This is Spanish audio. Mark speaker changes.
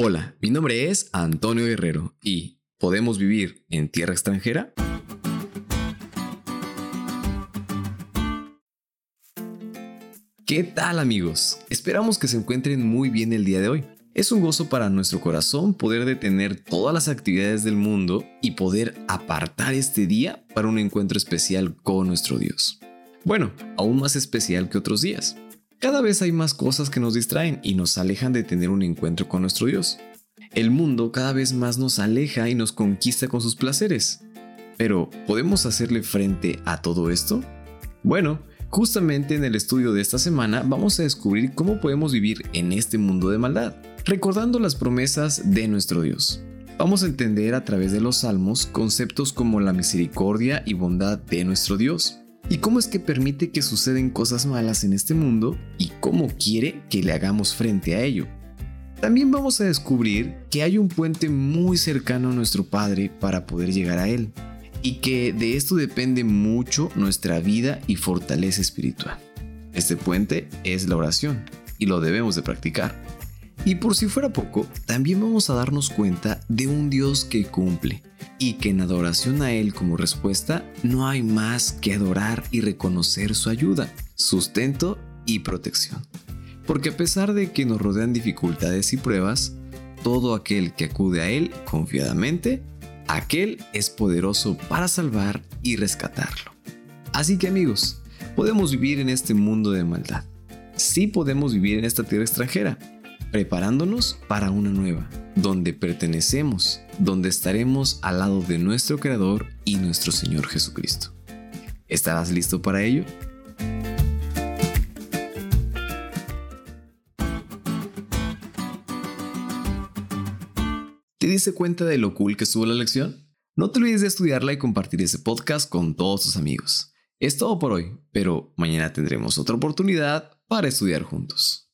Speaker 1: Hola, mi nombre es Antonio Guerrero y ¿podemos vivir en tierra extranjera? ¿Qué tal amigos? Esperamos que se encuentren muy bien el día de hoy. Es un gozo para nuestro corazón poder detener todas las actividades del mundo y poder apartar este día para un encuentro especial con nuestro Dios. Bueno, aún más especial que otros días. Cada vez hay más cosas que nos distraen y nos alejan de tener un encuentro con nuestro Dios. El mundo cada vez más nos aleja y nos conquista con sus placeres. Pero, ¿podemos hacerle frente a todo esto? Bueno, justamente en el estudio de esta semana vamos a descubrir cómo podemos vivir en este mundo de maldad, recordando las promesas de nuestro Dios. Vamos a entender a través de los salmos conceptos como la misericordia y bondad de nuestro Dios, y cómo es que permite que suceden cosas malas en este mundo y cómo quiere que le hagamos frente a ello. También vamos a descubrir que hay un puente muy cercano a nuestro Padre para poder llegar a Él y que de esto depende mucho nuestra vida y fortaleza espiritual. Este puente es la oración y lo debemos de practicar. Y por si fuera poco, también vamos a darnos cuenta de un Dios que cumple y que en adoración a Él como respuesta no hay más que adorar y reconocer su ayuda, sustento y protección. Porque a pesar de que nos rodean dificultades y pruebas, todo aquel que acude a Él confiadamente, aquel es poderoso para salvar y rescatarlo. Así que amigos, podemos vivir en este mundo de maldad. Sí podemos vivir en esta tierra extranjera, preparándonos para una nueva, donde pertenecemos, donde estaremos al lado de nuestro Creador y nuestro Señor Jesucristo. ¿Estarás listo para ello? ¿Te diste cuenta de lo cool que estuvo la lección? No te olvides de estudiarla y compartir ese podcast con todos tus amigos. Es todo por hoy, pero mañana tendremos otra oportunidad para estudiar juntos.